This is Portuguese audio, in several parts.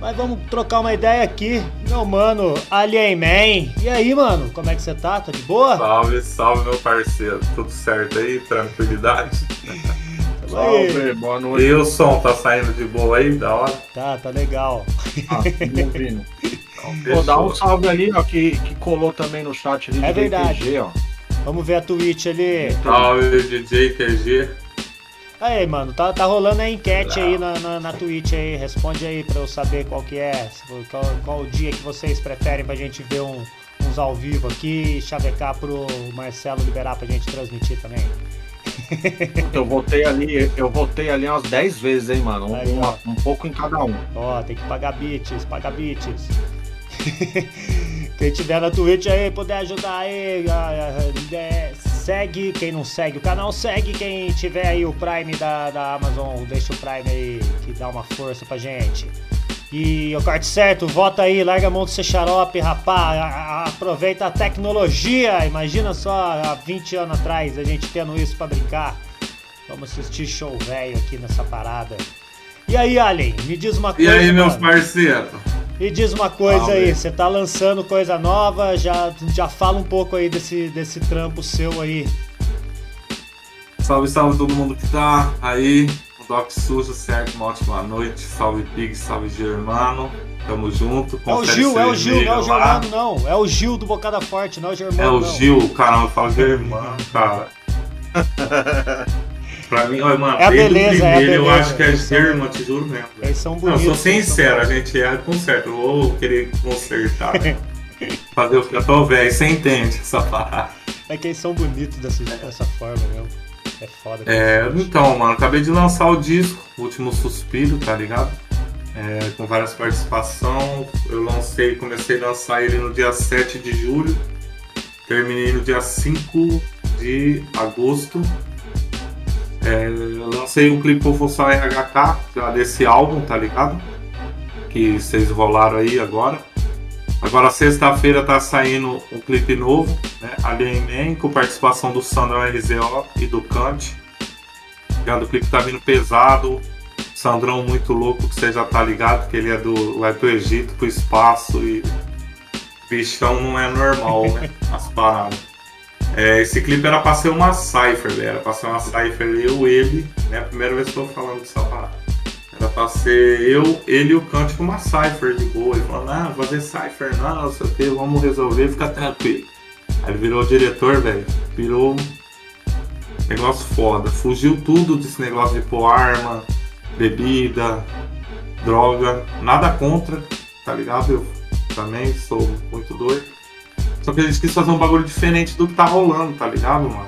Mas vamos trocar uma ideia aqui. Meu mano, Alien Man. E aí, mano, como é que você tá? Tá de boa? Salve, salve, meu parceiro. Tudo certo aí? Tranquilidade? Salve, boa noite. E o som tá saindo de boa aí? Da hora? Tá, tá legal. Ah, ouvindo. Então, Vou dar um salve ali, ó, que, que colou também no chat ali É verdade. Ó. Vamos ver a Twitch ali. Salve, DJ QG. Aí, mano, tá, tá rolando a enquete Não. aí na, na, na Twitch aí. Responde aí pra eu saber qual que é. Qual, qual o dia que vocês preferem pra gente ver um- uns ao vivo aqui e chavecar pro Marcelo liberar pra gente transmitir também. Eu votei ali, eu votei ali umas 10 vezes, hein, mano. Um, Aí, uma- um pouco em cada um. Ó, tem que pagar bits, pagar bits. Quem tiver na Twitch aí, puder ajudar aí, é, segue. Quem não segue o canal, segue. Quem tiver aí o Prime da, da Amazon, deixa o Prime aí, que dá uma força pra gente. E o corte certo, vota aí, larga a mão do ser xarope, rapá. a- a- Aproveita a tecnologia. Imagina só há 20 anos atrás a gente tendo isso pra brincar. Vamos assistir show velho aqui nessa parada. E aí, Alien, me diz uma E coisa. aí, meus parceiros? Me diz uma coisa Salve. aí, você tá lançando coisa nova, já, já fala um pouco aí desse, desse trampo seu aí. Salve, salve todo mundo que tá aí. O Doc Sujo, certo? Uma ótima noite. Salve, Pig, salve, Germano. Tamo junto. É o Gil, é o Gil, não é o. Germano não, é o Gil do Bocada Forte, não é o Germano É o não. Gil, caramba, eu falo Germano, cara. pra mim, olha, mano, É a beleza, é a primeiro eu beleza. acho que é Germano, te juro mesmo. Eles são Não, bonitos. eu sou sincero, a gente erra com certo. Eu vou querer consertar. né? Fazer o que eu tô velho, você entende essa parada. É que eles são bonitos dessa, dessa forma mesmo. É foda. É, então, mano, acabei de lançar o disco, Último Suspiro, tá ligado? É, com várias participações. Eu lancei, comecei a lançar ele no dia 7 de julho. Terminei no dia 5 de agosto. É, eu lancei um clipe pro Função RHK, já desse álbum, tá ligado? Que vocês rolaram aí agora. Agora, sexta-feira, tá saindo um clipe novo, né? Alien Man, com participação do Sandrão RZO e do Kant. Ligado? O clipe tá vindo pesado. Sandrão muito louco, que você já tá ligado, que ele é do. vai pro Egito, pro espaço e. Bichão não é normal, né? As paradas. É, esse clipe era pra ser uma Cypher, velho. Era pra ser uma Cypher eu, ele, né? Primeira vez que eu tô falando dessa parada. Era pra ser eu, ele e o com uma Cypher de boa. Ele falou, não, fazer Cypher não, não sei o que, vamos resolver, fica tranquilo. Aí ele virou diretor, velho. Virou negócio foda. Fugiu tudo desse negócio de pôr arma, bebida, droga. Nada contra, tá ligado? Eu também sou muito doido. Só que gente quis fazer um bagulho diferente do que tá rolando, tá ligado, mano?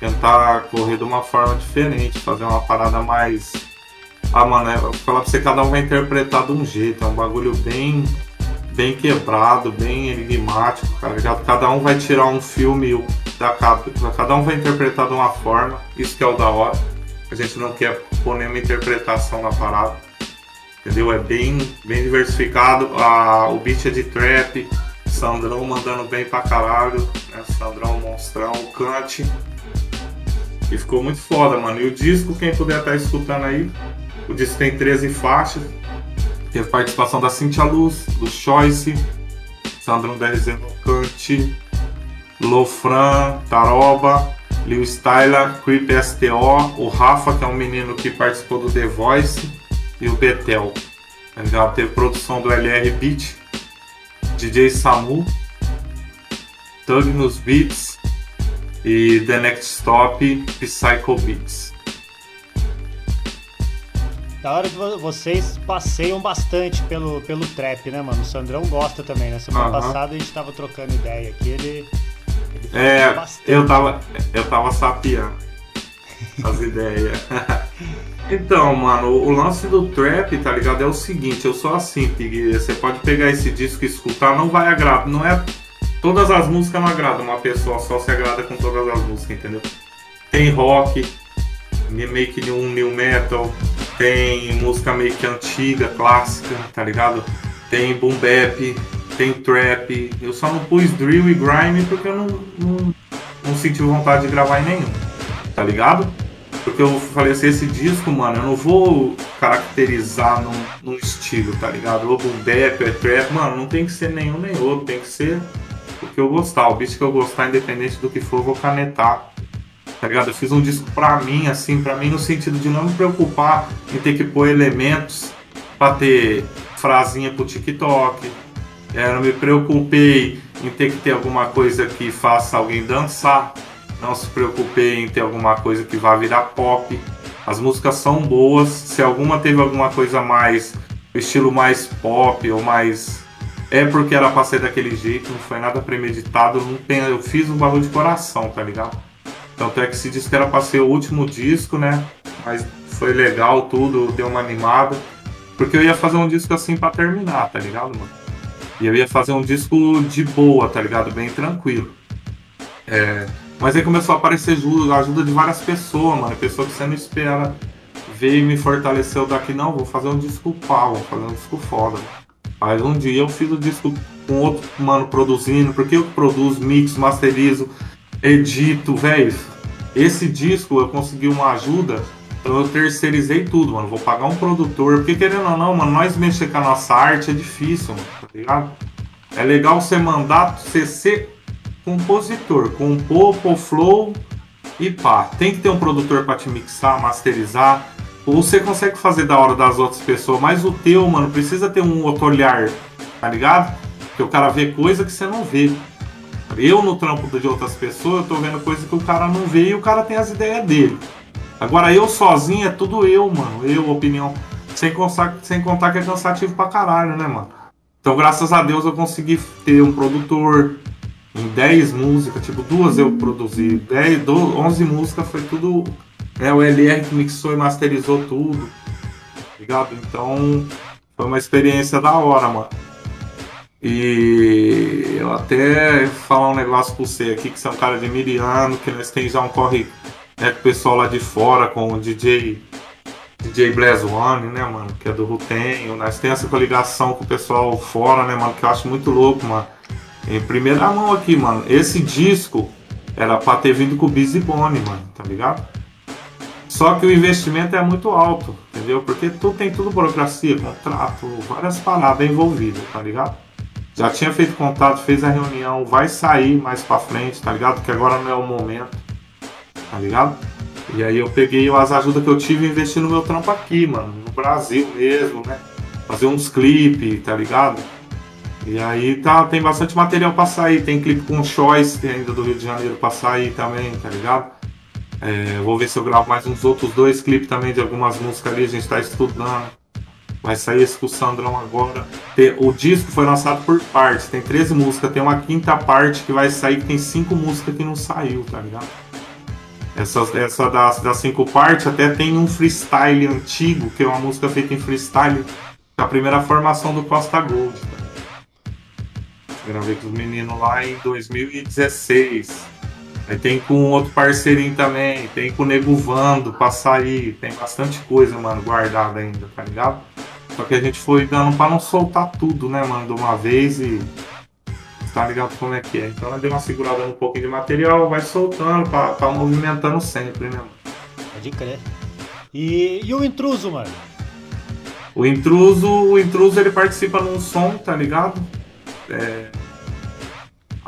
Tentar correr de uma forma diferente, fazer uma parada mais. Ah, mano, é, falar pra você, cada um vai interpretar de um jeito. É um bagulho bem bem quebrado, bem enigmático, cara. ligado? Cada um vai tirar um filme da cabeça, cada um vai interpretar de uma forma, isso que é o da hora. A gente não quer pôr nenhuma interpretação na parada. Entendeu? É bem, bem diversificado. A, o beat é de trap, Sandrão mandando bem pra caralho, né? Sandrão monstrão, Kant. E ficou muito foda, mano. E o disco, quem puder estar escutando aí, o disco tem 13 faixas. Teve participação da Cintia Luz, do Choice, Sandrão DRZ Kant, Lofran, Taroba, Lil Styler, Creep STO, o Rafa, que é um menino que participou do The Voice, e o Betel. Tá ligado? Teve produção do LR Beat, DJ Samu, Tug nos Beats e The Next Stop, Psycho Beats. Da hora que vo- vocês passeiam bastante pelo, pelo trap, né, mano? O Sandrão gosta também, né? Semana Aham. passada a gente tava trocando ideia aqui, ele. ele É, bastante. eu tava, eu tava sapiando as ideias. Então, mano, o lance do trap, tá ligado? É o seguinte, eu sou assim. Você pode pegar esse disco e escutar, não vai agradar. Não é. Todas as músicas não agradam, uma pessoa só se agrada com todas as músicas, entendeu? Tem rock, meio que um new metal, tem música meio que antiga, clássica, tá ligado? Tem boom bap, tem trap. Eu só não pus drill e grime porque eu não, não, não senti vontade de gravar em nenhum, tá ligado? Porque eu falei assim, esse disco, mano, eu não vou caracterizar num, num estilo, tá ligado? Ou boom bap, é trap, mano, não tem que ser nenhum nem outro, tem que ser o que eu gostar. O bicho que eu gostar, independente do que for, eu vou canetar. Tá ligado? Eu fiz um disco pra mim, assim, pra mim no sentido de não me preocupar em ter que pôr elementos pra ter frasinha pro TikTok. É, não me preocupei em ter que ter alguma coisa que faça alguém dançar. Não se preocupei em ter alguma coisa que vá virar pop. As músicas são boas. Se alguma teve alguma coisa mais estilo mais pop ou mais é porque era pra ser daquele jeito, não foi nada premeditado, não tem, eu fiz um bagulho de coração, tá ligado? Tanto é que esse disco era pra ser o último disco, né? Mas foi legal tudo, deu uma animada. Porque eu ia fazer um disco assim pra terminar, tá ligado, mano? E eu ia fazer um disco de boa, tá ligado? Bem tranquilo. É... Mas aí começou a aparecer ajuda, ajuda de várias pessoas, mano. Pessoa que você não espera veio e me fortaleceu daqui. Não, vou fazer um disco pau, vou fazer um disco foda. Aí um dia eu fiz o disco com outro mano produzindo, porque eu produzo, mix, masterizo, edito, velho. Esse disco eu consegui uma ajuda, então eu terceirizei tudo, mano. Vou pagar um produtor, porque querendo ou não, mano, nós mexer com a nossa arte é difícil, mano, tá ligado? É legal você mandar você ser compositor, compor, flow e pá. Tem que ter um produtor para te mixar, masterizar. Ou você consegue fazer da hora das outras pessoas, mas o teu, mano, precisa ter um outro olhar, tá ligado? Porque o cara vê coisa que você não vê. Eu no trampo de outras pessoas, eu tô vendo coisa que o cara não vê e o cara tem as ideias dele. Agora eu sozinho é tudo eu, mano. Eu, opinião. Sem sem contar que é cansativo pra caralho, né, mano? Então, graças a Deus, eu consegui ter um produtor em 10 músicas, tipo, duas eu produzi, 10, 12, 11 músicas foi tudo. É o LR que mixou e masterizou tudo. Ligado? Então, foi uma experiência da hora, mano. E eu até falar um negócio pra você aqui, que você é um cara de Miriano, que nós tem já um corre né, com o pessoal lá de fora, com o DJ DJ Blaze One, né, mano, que é do Rutenho. Nós temos essa coligação com o pessoal fora, né, mano, que eu acho muito louco, mano. Em primeira mão aqui, mano, esse disco era pra ter vindo com o Busy mano, tá ligado? Só que o investimento é muito alto, entendeu? Porque tu tem tudo burocracia, contrato, várias paradas envolvidas, tá ligado? Já tinha feito contato, fez a reunião, vai sair mais pra frente, tá ligado? Que agora não é o momento, tá ligado? E aí eu peguei as ajudas que eu tive e investi no meu trampo aqui, mano, no Brasil mesmo, né? Fazer uns clipes, tá ligado? E aí tá, tem bastante material pra sair, tem clipe com Choice ainda do Rio de Janeiro pra sair também, tá ligado? É, vou ver se eu gravo mais uns outros dois clipes também de algumas músicas ali, a gente tá estudando. Vai sair esse com o Sandrão agora. O disco foi lançado por partes, tem 13 músicas, tem uma quinta parte que vai sair, que tem 5 músicas que não saiu, tá ligado? Essa, essa das, das cinco partes até tem um freestyle antigo, que é uma música feita em freestyle, a primeira formação do Costa Gold. Tá? Gravei com os meninos lá em 2016. Aí tem com outro parceirinho também, tem com o Nego Vando sair, tem bastante coisa, mano, guardada ainda, tá ligado? Só que a gente foi dando pra não soltar tudo, né, mano, de uma vez e. Tá ligado como é que é? Então ela deu uma segurada um pouquinho de material, vai soltando, pra movimentando sempre, né, mano? Pode crer. E, e o intruso, mano? O intruso, o intruso ele participa num som, tá ligado? É,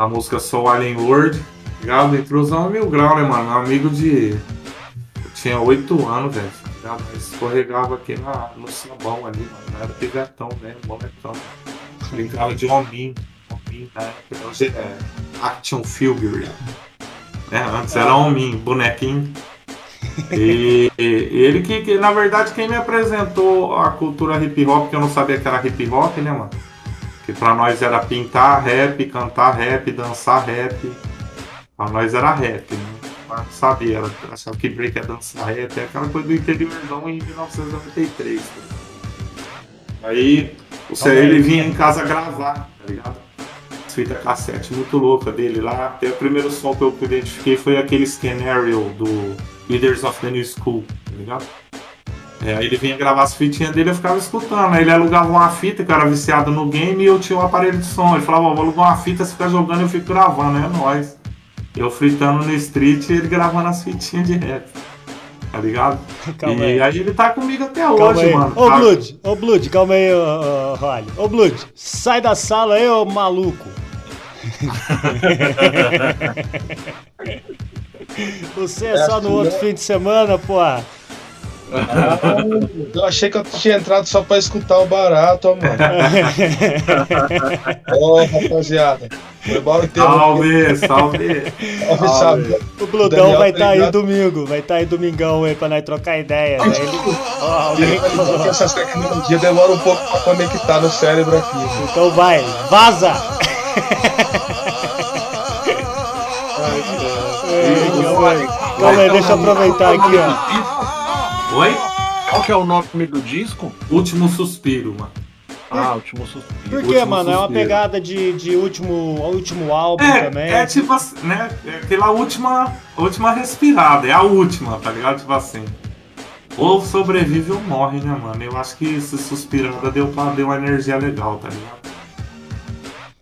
a música Soul Alien World, ligado? Intrusão mil grau, né, mano? Amigo de. Eu tinha oito anos, velho escorregava aqui na, no sabão ali, mano. Era pivetão mesmo, moletão. Brincava de hominho. Hominho, né? Hoje é Action Figure. Né? Antes era hominho, bonequinho. E, e ele que, que, na verdade, quem me apresentou a cultura hip hop, que eu não sabia que era hip hop, né, mano? Que pra nós era pintar rap, cantar rap, dançar rap. Pra nós era rap, né? não sabia, ela achava que break é dançar, é até aquela coisa do interiorzão em 1993. Aí o então, ele vinha em casa gravar, tá ligado? Fita cassete muito louca dele lá. Até o primeiro som que eu identifiquei foi aquele Scenario do Leaders of the New School, tá ligado? É, aí ele vinha gravar as fitinhas dele eu ficava escutando. Aí ele alugava uma fita, que eu era viciado no game, e eu tinha um aparelho de som. Ele falava, vou alugar uma fita, você fica jogando e eu fico gravando, é nóis. Eu fritando no street e ele gravando as fitinhas de rap. tá ligado? Calma e aí. aí ele tá comigo até Calma hoje, aí. mano. Ô, tá? Blood, ô, Blood, calma aí, ô, ô. Ô, Blood, sai da sala aí, ô, maluco. Você é só no outro fim de semana, porra. Ah, eu achei que eu tinha entrado só pra escutar o barato, ó, mano. Ô, rapaziada. Foi embora o tempo. Salve, salve. Salve, salve. O Bludão vai estar aí Trindade. domingo, vai estar aí domingão aí pra nós trocar ideia. Né? Ele- Porque essas tecnologias demoram um pouco pra conectar no cérebro aqui. Então vai, vaza! Calma aí, deixa eu aproveitar aqui, ó. Oi? Qual que é o nome do disco? Último suspiro, mano. Ah, Último Suspiro. Por que, Último mano? É uma suspiro. pegada de, de último, último álbum É, também. é tipo assim, né? É aquela última, última respirada, é a última, tá ligado? Tipo assim. Ou sobrevive ou morre, né, mano? Eu acho que esse suspirada deu, pra, deu uma energia legal, tá ligado?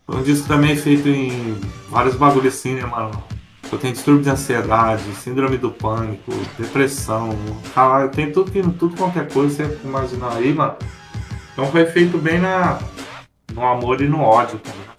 Foi um disco também feito em vários bagulhos assim, né, mano? Eu tenho distúrbio de ansiedade, síndrome do pânico, depressão, cara, tem tudo, que- tudo qualquer coisa, você imaginar aí, mano. Então foi feito bem na, no amor e no ódio? Um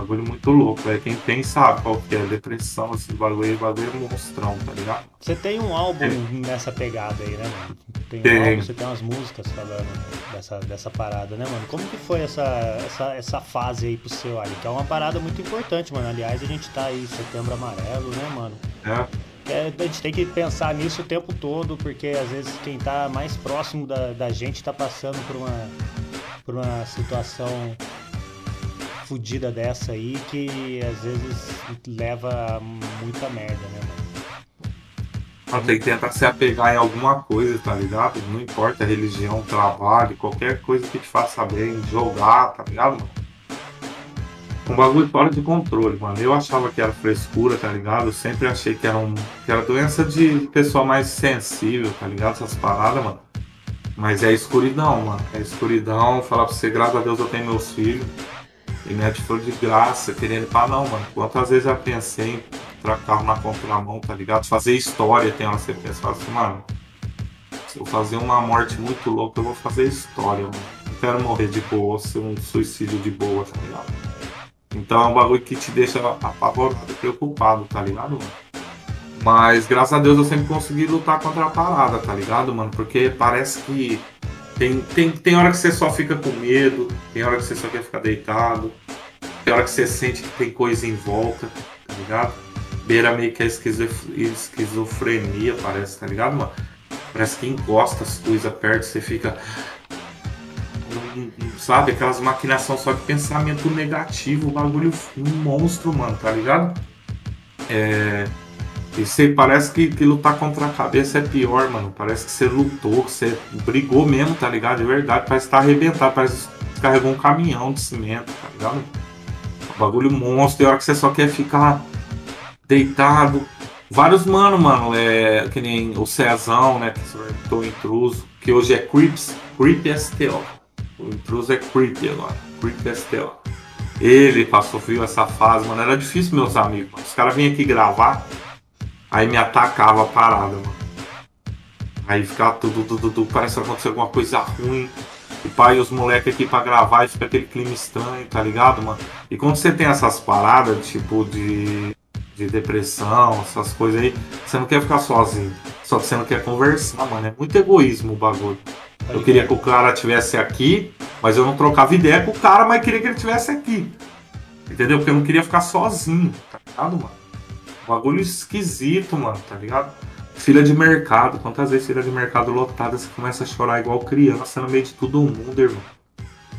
bagulho muito louco, velho. Quem tem sabe qual que é. Depressão, esse bagulho bagulho é monstrão, tá ligado? Você tem um álbum nessa pegada aí, né, mano? Tem um Tem. álbum, você tem umas músicas falando dessa, dessa parada, né, mano? Como que foi essa, essa, essa fase aí pro seu ali? Que é uma parada muito importante, mano. Aliás, a gente tá aí setembro amarelo, né, mano? É. É, a gente tem que pensar nisso o tempo todo, porque às vezes quem tá mais próximo da, da gente tá passando por uma, por uma situação fodida dessa aí que às vezes leva muita merda, né, mano? Ah, Tem que tentar se apegar em alguma coisa, tá ligado? Não importa a religião, trabalho, qualquer coisa que te faça bem, jogar, tá ligado, mano? Um bagulho fora de controle, mano. Eu achava que era frescura, tá ligado? Eu sempre achei que era, um, que era doença de pessoa mais sensível, tá ligado? Essas paradas, mano. Mas é escuridão, mano. É escuridão. Falar pra você, graças a Deus eu tenho meus filhos. E mete flor de graça, querendo pra não, mano. Quantas vezes eu pensei em entrar carro na contramão, tá ligado? Fazer história, tem hora que você pensa, fala assim, mano. Se eu fazer uma morte muito louca, eu vou fazer história, mano. Não quero morrer de boa, ser um suicídio de boa, tá ligado? Então é um bagulho que te deixa apavorado preocupado, tá ligado, mano? Mas graças a Deus eu sempre consegui lutar contra a parada, tá ligado, mano? Porque parece que tem, tem, tem hora que você só fica com medo, tem hora que você só quer ficar deitado, tem hora que você sente que tem coisa em volta, tá ligado? Beira meio que a esquizof- esquizofrenia, parece, tá ligado, mano? Parece que encosta as coisas perto, você fica. Sabe, aquelas maquinação só de pensamento negativo, o bagulho um monstro, mano, tá ligado? É. E você parece que, que lutar contra a cabeça é pior, mano. Parece que você lutou, você brigou mesmo, tá ligado? De verdade, parece que tá arrebentado, parece que carregou um caminhão de cimento, tá ligado? Um bagulho monstro, tem hora que você só quer ficar deitado. Vários mano, mano, é que nem o Cezão, né? Que se tornou intruso, que hoje é Creeps, Creep STO. O intruso é Creep agora, Creep STO. Ele passou frio essa fase, mano. Era difícil, meus amigos. Os caras vinham aqui gravar, aí me atacava a parada, mano. Aí ficava tudo, tudo, tudo, parece que aconteceu alguma coisa ruim. E pai, os moleques aqui pra gravar e fica aquele clima estranho, tá ligado, mano? E quando você tem essas paradas, tipo, de, de depressão, essas coisas aí, você não quer ficar sozinho. Só que você não quer conversar, mano. É muito egoísmo o bagulho. Eu queria que o cara tivesse aqui, mas eu não trocava ideia com o cara, mas queria que ele tivesse aqui. Entendeu? Porque eu não queria ficar sozinho, tá ligado, mano? Bagulho esquisito, mano, tá ligado? Filha de mercado, quantas vezes filha de mercado lotada você começa a chorar igual criança no meio de todo mundo, irmão?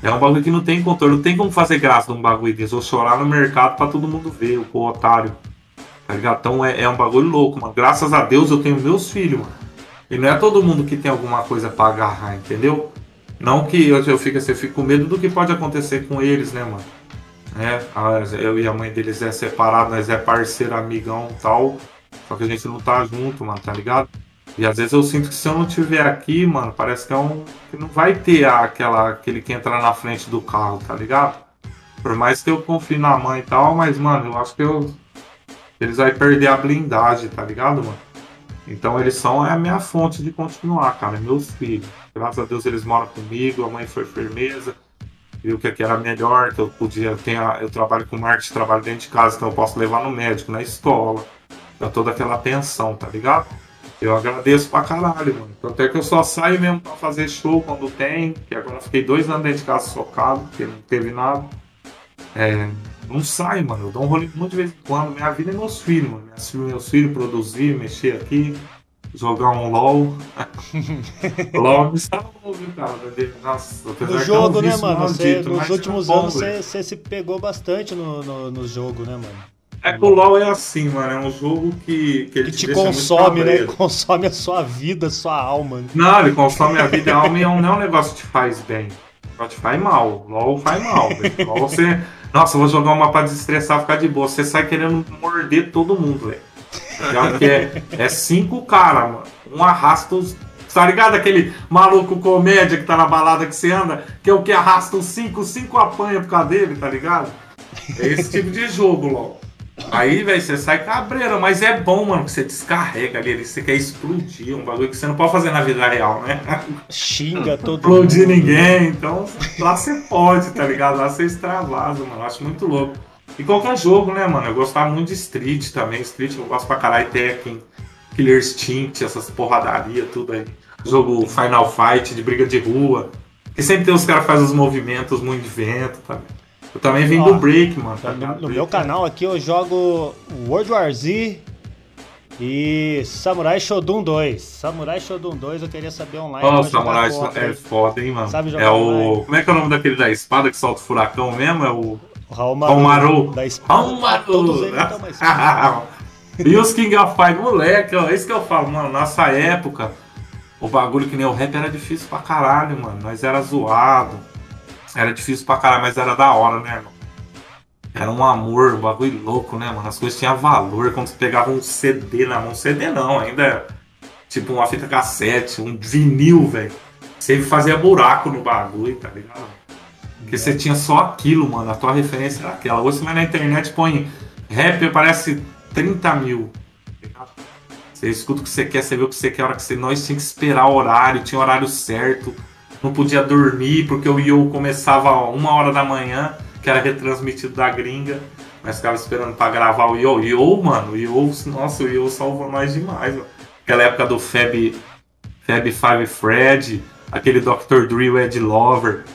É um bagulho que não tem controle, não tem como fazer graça num bagulho desse. Ou chorar no mercado pra todo mundo ver, o otário. Tá ligado? Então é, é um bagulho louco, mano. Graças a Deus eu tenho meus filhos, mano. E não é todo mundo que tem alguma coisa pra agarrar, entendeu? Não que eu, eu fico assim, eu fico com medo do que pode acontecer com eles, né, mano? É, a- eu e a mãe deles é separado, nós é parceiro, amigão tal. Só que a gente não tá junto, mano, tá ligado? E às vezes eu sinto que se eu não tiver aqui, mano, parece que é um. que não vai ter aquela, aquele que entra na frente do carro, tá ligado? Por mais que eu confie na mãe e tal, mas, mano, eu acho que eu. Eles vão perder a blindagem, tá ligado, mano? Então eles são a minha fonte de continuar, cara. Meus filhos. Graças a Deus eles moram comigo, a mãe foi firmeza, viu que aqui era melhor, que eu podia. Eu, eu trabalho com marketing, trabalho dentro de casa, então eu posso levar no médico, na escola. Dá toda aquela atenção, tá ligado? Eu agradeço pra caralho, mano. Tanto é que eu só saio mesmo pra fazer show quando tem, que agora fiquei dois anos dentro de casa socado, porque não teve nada. É, não sai, mano. Eu dou um rolê muito de vez em quando. Minha vida é meus filhos, mano. Meus filhos produzir, mexer aqui, jogar um LOL. LOL me viu, cara? Nossa, No jogo, né, mano? Maldito, nos últimos anos você, se pegou bastante no, no, no jogo, né, mano? É que o LoL é assim, mano. É um jogo que, que ele Que te, te consome, né? Consome a sua vida, a sua alma. né? Não, ele consome a vida e a alma e é não é um negócio que te faz bem. Só te faz mal. LOL faz mal. LOL você. Nossa, eu vou jogar uma pra desestressar, ficar de boa. Você sai querendo morder todo mundo, velho. Já que é, é cinco caras, mano. Um arrasta os. Tá ligado? Aquele maluco comédia que tá na balada que você anda, que é o que arrasta os cinco, cinco apanha por causa dele, tá ligado? É esse tipo de jogo, LOL. Aí, velho, você sai cabreiro, mas é bom, mano, que você descarrega ali, você quer explodir, um bagulho que você não pode fazer na vida real, né? Xinga todo Explodir mundo. ninguém, então lá você pode, tá ligado? Lá você extravasa, mano, acho muito louco. E qualquer jogo, né, mano, eu gostava muito de Street também, Street eu gosto pra caralho, Tekken, Killer Instinct, essas porradaria, tudo aí. Jogo Final Fight, de briga de rua, e sempre tem os caras que fazem os movimentos muito de vento, tá? Eu também vim Ó, do Break, mano. tá No, no meu canal aqui eu jogo World War Z e Samurai Shodown 2. Samurai Shodown 2 eu queria saber online. Ó, o jogar Samurai é foda, hein, mano. Sabe jogar é o. online? Como é que é o nome daquele da espada que solta o furacão mesmo? É o. O Raul Maru. Da espada. Almaru. E os King of Fighters, moleque, ó, é isso que eu falo, mano. Nossa época, o bagulho que nem o rap era difícil pra caralho, mano. Nós era zoado. Era difícil pra caralho, mas era da hora, né, mano? Era um amor, um bagulho louco, né, mano? As coisas tinham valor quando você pegava um CD na mão. CD não, ainda tipo uma fita cassete, um vinil, velho. Você fazia buraco no bagulho, tá ligado? Porque você tinha só aquilo, mano. A tua referência era aquela. Hoje você vai na internet põe rap, aparece 30 mil. Você escuta o que você quer, você vê o que você quer, a hora que você. Nós tinha que esperar o horário, tinha horário certo. Não podia dormir, porque o Yo começava uma hora da manhã, que era retransmitido da gringa. Mas ficava esperando pra gravar o Yo. Yo, mano, o Yo, nossa, o Yo salvou nós demais, mano. Aquela época do Fab, Fab Five Fred, aquele Dr. O Ed Lover,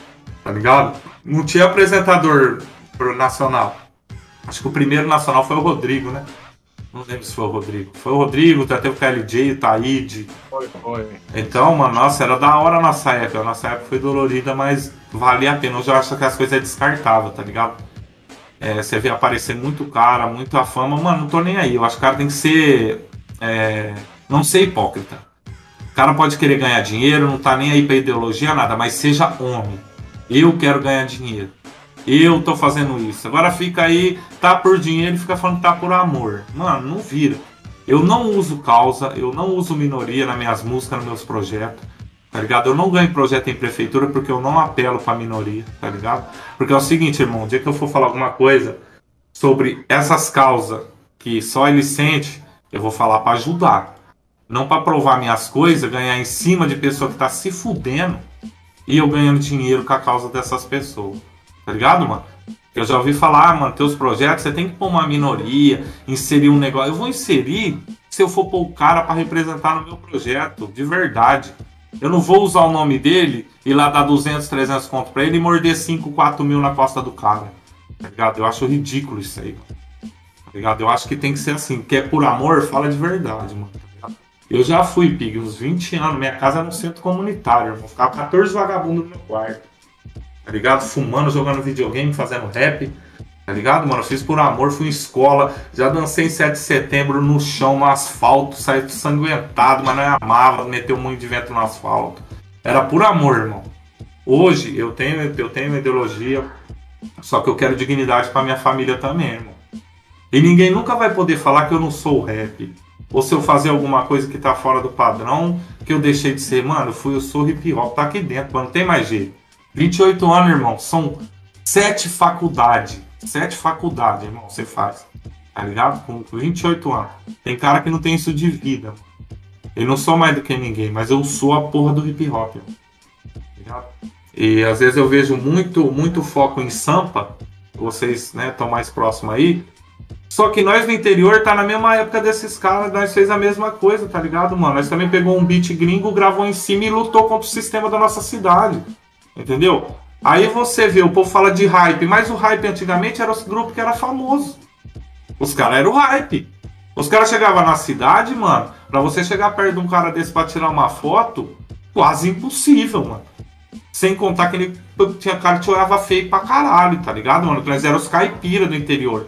tá ligado? Não tinha apresentador pro nacional. Acho que o primeiro nacional foi o Rodrigo, né? Não lembro se foi o Rodrigo. Foi o Rodrigo, já teve o KLJ, o Taíde. Foi, foi. Então, mano, nossa, era da hora a nossa época. A nossa época foi dolorida, mas valia a pena. Hoje eu acho que as coisas é descartável, tá ligado? É, você vê aparecer muito cara, muita fama, mano, não tô nem aí. Eu acho que o cara tem que ser. é, não ser hipócrita. O cara pode querer ganhar dinheiro, não tá nem aí pra ideologia, nada, mas seja homem. Eu quero ganhar dinheiro. Eu tô fazendo isso. Agora fica aí, tá por dinheiro e fica falando que tá por amor. Mano, não vira. Eu não uso causa, eu não uso minoria nas minhas músicas, nos meus projetos. Tá ligado? Eu não ganho projeto em prefeitura porque eu não apelo pra minoria, tá ligado? Porque é o seguinte, irmão, o dia que eu for falar alguma coisa sobre essas causas que só ele sente, eu vou falar pra ajudar. Não pra provar minhas coisas, ganhar em cima de pessoa que tá se fudendo e eu ganhando dinheiro com a causa dessas pessoas. Tá ligado, mano? Eu já ouvi falar, ah, mano, teus projetos, você tem que pôr uma minoria, inserir um negócio. Eu vou inserir se eu for pôr o cara pra representar no meu projeto, de verdade. Eu não vou usar o nome dele e lá dar 200, 300 conto pra ele e morder 5, 4 mil na costa do cara. Tá ligado? Eu acho ridículo isso aí. Tá ligado? Eu acho que tem que ser assim. Quer por amor, fala de verdade, mano. Eu já fui, Pig, uns 20 anos. Minha casa era um centro comunitário, irmão. Ficava 14 vagabundos no meu quarto. Tá ligado? Fumando, jogando videogame, fazendo rap. Tá ligado, mano? Eu fiz por amor, fui em escola. Já dancei em 7 de setembro no chão, no asfalto, saí sanguentado, mas não amava, meteu muito de vento no asfalto. Era por amor, irmão. Hoje eu tenho, eu tenho ideologia, só que eu quero dignidade pra minha família também, irmão. E ninguém nunca vai poder falar que eu não sou rap. Ou se eu fazer alguma coisa que tá fora do padrão, que eu deixei de ser, mano, eu fui, eu sou hip hop, tá aqui dentro, mano, não tem mais jeito. 28 anos, irmão, são sete faculdades. Sete faculdades, irmão, você faz. Tá ligado? Com 28 anos. Tem cara que não tem isso de vida. Eu não sou mais do que ninguém, mas eu sou a porra do hip hop. Ligado? E às vezes eu vejo muito, muito foco em Sampa, vocês estão né, mais próximos aí. Só que nós no interior tá na mesma época desses caras, nós fez a mesma coisa, tá ligado, mano? Nós também pegou um beat gringo, gravou em cima e lutou contra o sistema da nossa cidade. Entendeu? Aí você vê, o povo fala de hype, mas o hype antigamente era os grupos que era famoso. Os caras eram hype. Os caras chegavam na cidade, mano, pra você chegar perto de um cara desse pra tirar uma foto, quase impossível, mano. Sem contar que ele tinha cara que te olhava feio pra caralho, tá ligado, mano? Que nós eram os caipira do interior.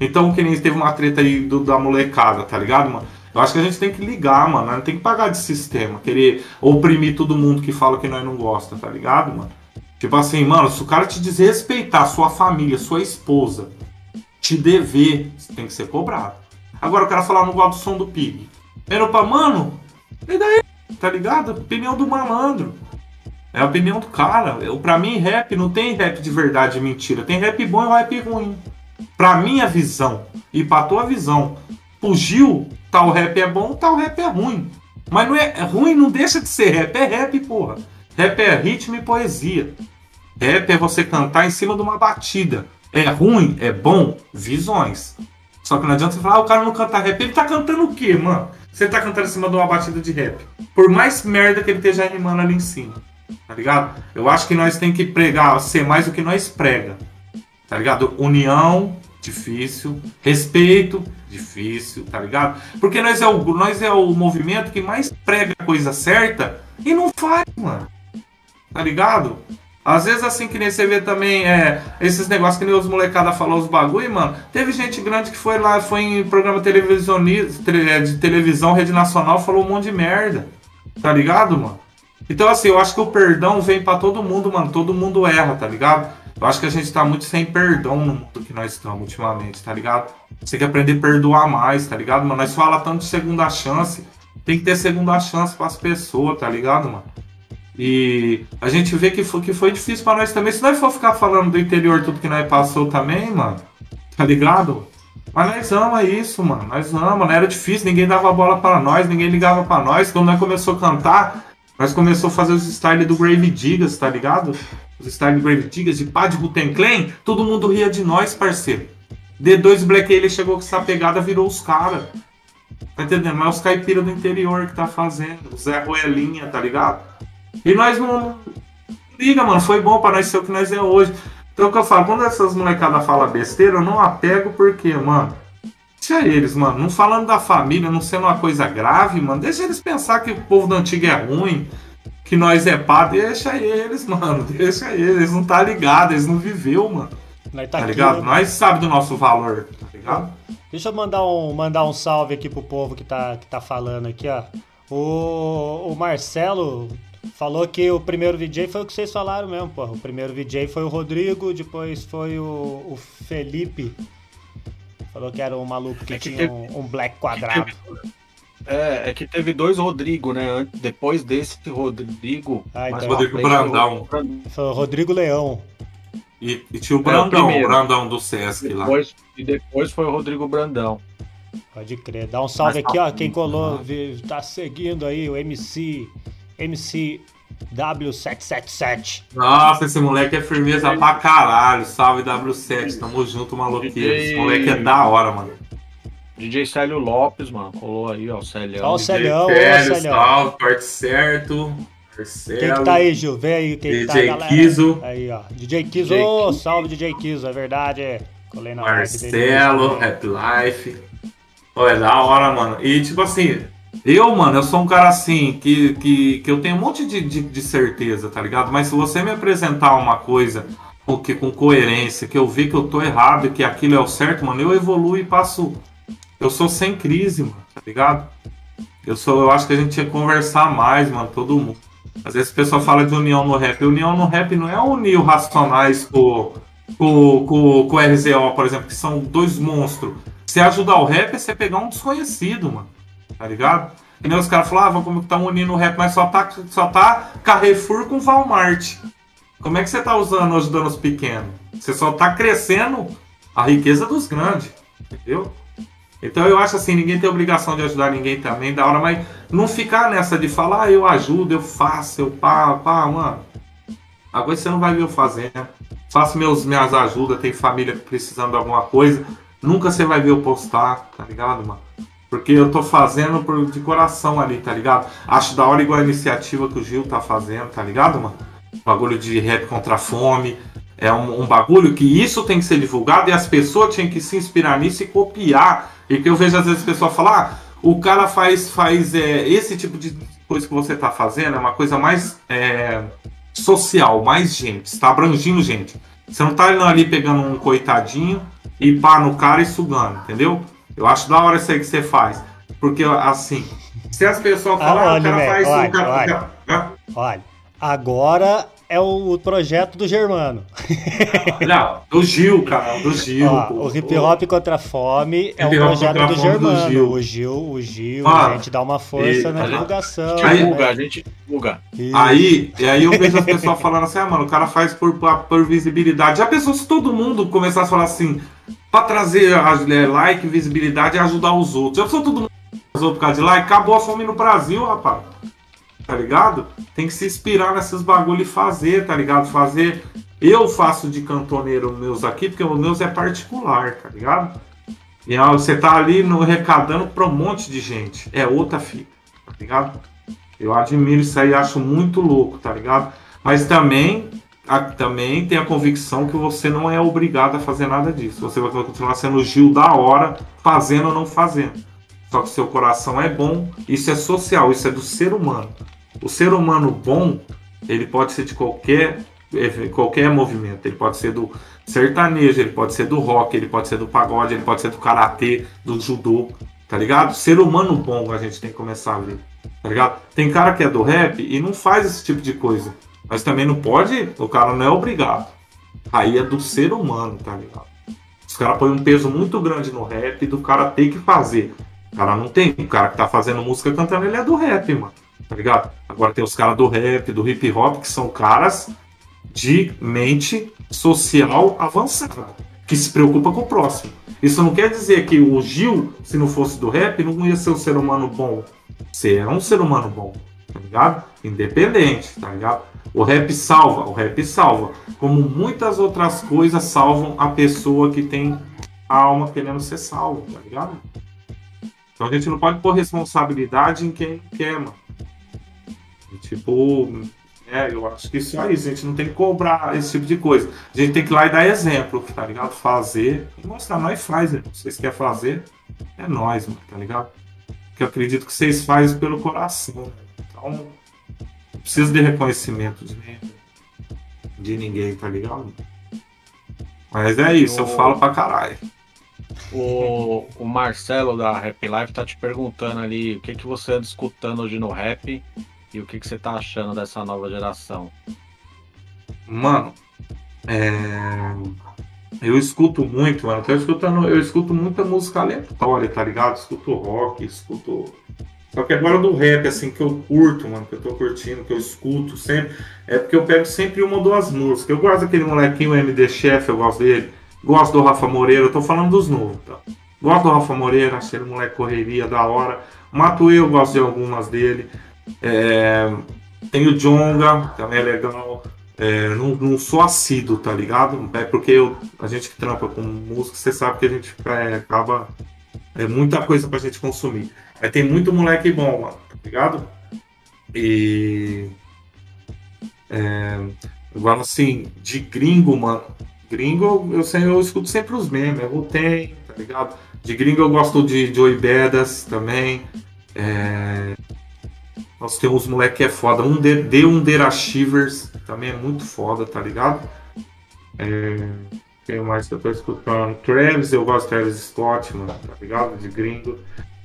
Então, que nem teve uma treta aí do, da molecada, tá ligado, mano? Eu acho que a gente tem que ligar, mano. Não tem que pagar de sistema. Querer oprimir todo mundo que fala que nós não gosta, tá ligado, mano? Tipo assim, mano, se o cara te desrespeitar, sua família, sua esposa, te dever, tem que ser cobrado. Agora o cara falar, não gosta do som do Pig. Era pra, mano, e daí? Tá ligado? Opinião do malandro. É a opinião do cara. Eu, pra mim, rap não tem rap de verdade e mentira. Tem rap bom e rap ruim. Pra minha visão e pra tua visão, o Gil, tal rap é bom, tal rap é ruim. Mas não é, é ruim, não deixa de ser rap, é rap, porra. Rap é ritmo e poesia. Rap é você cantar em cima de uma batida. É ruim, é bom, visões. Só que não adianta você falar, ah, o cara não canta rap. Ele tá cantando o quê, mano? Você tá cantando em cima de uma batida de rap. Por mais merda que ele esteja rimando ali em cima. Tá ligado? Eu acho que nós tem que pregar, ser mais do que nós prega. Tá ligado? União, difícil. Respeito, difícil, tá ligado? Porque nós é o, nós é o movimento que mais prega a coisa certa e não faz, mano. Tá ligado? Às vezes, assim que nem você vê também, é, esses negócios que nem os molecada falou os bagulho, mano. Teve gente grande que foi lá, foi em programa é, de televisão, rede nacional, falou um monte de merda. Tá ligado, mano? Então, assim, eu acho que o perdão vem para todo mundo, mano. Todo mundo erra, tá ligado? Eu acho que a gente tá muito sem perdão no mundo que nós estamos ultimamente, tá ligado? Você tem que aprender a perdoar mais, tá ligado, mano? Nós fala tanto de segunda chance. Tem que ter segunda chance para as pessoas, tá ligado, mano? E a gente vê que foi, que foi difícil para nós também. Se nós for ficar falando do interior tudo que nós passou também, mano, tá ligado? Mas nós ama isso, mano. Nós ama, não era difícil, ninguém dava bola para nós, ninguém ligava para nós. Quando nós começou a cantar, nós começou a fazer os styles do Grave Diggers, tá ligado? Os styles do Grave Diggers de pá de Clan, todo mundo ria de nós, parceiro. D2 Black ele chegou com essa pegada, virou os caras. Tá entendendo? Mas é os caipiras do interior que tá fazendo. O Zé Roelinha, tá ligado? E nós não. Liga, mano, foi bom para nós ser o que nós é hoje. Então o que eu falo, quando essas molecadas falam besteira, eu não apego porque, mano. Deixa eles, mano. Não falando da família, não sendo uma coisa grave, mano. Deixa eles pensar que o povo do antigo é ruim, que nós é pá. Deixa eles, mano. Deixa eles. Eles não tá ligado, eles não viveu, mano. Nós tá, tá aqui, ligado? Né? Nós sabe do nosso valor, tá ligado? Deixa eu mandar um, mandar um salve aqui pro povo que tá, que tá falando aqui, ó. O, o Marcelo Falou que o primeiro DJ foi o que vocês falaram mesmo, pô. O primeiro DJ foi o Rodrigo, depois foi o, o Felipe. Falou que era um maluco que, é que tinha teve... um, um, black quadrado. É, é que teve dois Rodrigo, né? Depois desse Rodrigo. Ah, então. Rodrigo Brandão. Foi o Rodrigo Leão. E, e tinha o Brandão, é, o, o Brandão do Sesc depois, lá. E depois foi o Rodrigo Brandão. Pode crer. Dá um salve Mas, aqui, ó. Quem colou, tá seguindo aí o MC MC W777. Nossa, esse moleque é firmeza pra caralho. Salve W7, tamo junto, maluqueiro. Esse moleque é da hora, mano. DJ Célio Lopes, mano, colou aí, ó, o Célio. Ó, o Célio, ó, o Célio. Salve, parte certo. Marcelo. Quem que tá aí, Gil? Vem aí quem DJ tá, galera. Kizo. Aí, ó. DJ Kizo, ô, oh, salve DJ Kizo, é verdade. É. Colei na Marcelo, Rap Life. Pô, é da hora, mano. E tipo assim, eu, mano, eu sou um cara assim, que, que, que eu tenho um monte de, de, de certeza, tá ligado? Mas se você me apresentar uma coisa que, com coerência, que eu vi que eu tô errado e que aquilo é o certo, mano, eu evoluo e passo. Eu sou sem crise, mano, tá ligado? Eu sou, eu acho que a gente tinha que conversar mais, mano, todo mundo. Às vezes o pessoal fala de união no rap. União no rap não é unir o Racionais com, com, com, com o RZO, por exemplo, que são dois monstros. Você ajudar o rap é você pegar um desconhecido, mano tá ligado? E nem os caras falavam ah, como que tá unindo o rap, mas só tá, só tá Carrefour com Walmart. Como é que você tá usando ajudando os pequenos? Você só tá crescendo a riqueza dos grandes, entendeu? Então eu acho assim, ninguém tem obrigação de ajudar ninguém também, da hora, mas não ficar nessa de falar, ah, eu ajudo, eu faço, eu pá, pá, mano. Agora você não vai ver eu fazendo. Faço meus, minhas ajudas, tem família precisando de alguma coisa. Nunca você vai ver eu postar, tá ligado, mano? Porque eu tô fazendo por, de coração ali, tá ligado? Acho da hora igual a iniciativa que o Gil tá fazendo, tá ligado, mano? Bagulho de rap contra a fome. É um, um, bagulho que isso tem que ser divulgado e as pessoas tinham que se inspirar nisso e copiar. E que eu vejo às vezes pessoas falar, ah, o cara faz, faz é, esse tipo de coisa que você tá fazendo, é uma coisa mais é, social, mais gente, está abrangindo gente. Você não tá indo ali pegando um coitadinho e pá no cara e sugando, entendeu? Eu acho da hora isso aí que você faz. Porque, assim, se as pessoas falam, ah, o cara faz. Olha, o cara, olha, olha, olha, agora é o projeto do Germano. Não, do Gil, cara, do Gil. Ó, o hip hop contra a fome é o projeto do Germano. Do Gil. O Gil, o Gil, ah, a gente dá uma força e, na divulgação. Aí, divulga, a gente divulga. Aí, e aí eu vejo as pessoas falando assim, ah, mano, o cara faz por, por visibilidade. Já pensou se todo mundo começasse a falar assim, pra trazer é, like, visibilidade e ajudar os outros. Já pensou todo mundo por causa de like? Acabou a fome no Brasil, rapaz tá ligado? Tem que se inspirar nesses bagulho e fazer, tá ligado? Fazer. Eu faço de cantoneiro meus aqui, porque o meus é particular, tá ligado? E você tá ali no recadando pra um monte de gente. É outra fita, tá ligado? Eu admiro isso aí, acho muito louco, tá ligado? Mas também, a, também tem a convicção que você não é obrigado a fazer nada disso. Você vai continuar sendo o Gil da hora, fazendo ou não fazendo. Só que seu coração é bom, isso é social, isso é do ser humano. O ser humano bom, ele pode ser de qualquer qualquer movimento. Ele pode ser do sertanejo, ele pode ser do rock, ele pode ser do pagode, ele pode ser do karatê, do judô, tá ligado? Ser humano bom a gente tem que começar a ver, tá ligado? Tem cara que é do rap e não faz esse tipo de coisa, mas também não pode, o cara não é obrigado. Aí é do ser humano, tá ligado? Os caras põem um peso muito grande no rap do cara ter que fazer. O cara não tem. O cara que tá fazendo música cantando, ele é do rap, mano tá ligado? Agora tem os caras do rap, do hip hop, que são caras de mente social avançada, que se preocupa com o próximo. Isso não quer dizer que o Gil, se não fosse do rap, não ia ser um ser humano bom. Você é um ser humano bom, tá ligado? Independente, tá ligado? O rap salva, o rap salva. Como muitas outras coisas salvam a pessoa que tem a alma querendo ser salvo, tá ligado? Então a gente não pode pôr responsabilidade em quem quer, mano. Tipo, é, eu acho que isso é isso. A gente não tem que cobrar esse tipo de coisa. A gente tem que ir lá e dar exemplo, tá ligado? Fazer e mostrar, nós faz, né? Vocês querem fazer, é nós, mano, tá ligado? Que eu acredito que vocês fazem pelo coração. Né? Então, não precisa de reconhecimento de, de ninguém, tá ligado? Mas é isso, eu falo pra caralho. O, o Marcelo da Rap Life tá te perguntando ali o que, que você anda escutando hoje no rap e o que, que você tá achando dessa nova geração? Mano, é... eu escuto muito, mano. Tô escutando, eu escuto muita música aleatória, tá ligado? Escuto rock, escuto. Só que agora do rap, assim, que eu curto, mano, que eu tô curtindo, que eu escuto sempre, é porque eu pego sempre uma ou duas músicas. Eu gosto daquele molequinho, MD Chef, eu gosto dele. Gosto do Rafa Moreira, eu tô falando dos novos, tá? Gosto do Rafa Moreira, achei ele moleque correria da hora. Mato eu, gosto de algumas dele. É, tem o Jonga, também é legal. É, não, não, sou assíduo, tá ligado? É porque eu, a gente que trampa com música, você sabe que a gente é, acaba. É muita coisa pra gente consumir. Aí tem muito moleque bom, mano, tá ligado? E. É, agora assim, de gringo, mano. Gringo, eu, sempre, eu escuto sempre os memes, eu tenho, tá ligado? De gringo eu gosto de Joey Bedas também. É, nós temos uns moleque que é foda. Um de, de Derashivers também é muito foda, tá ligado? É, quem mais que eu tô escutando? Travis, eu gosto de Travis Scott, mano, tá ligado? De gringo.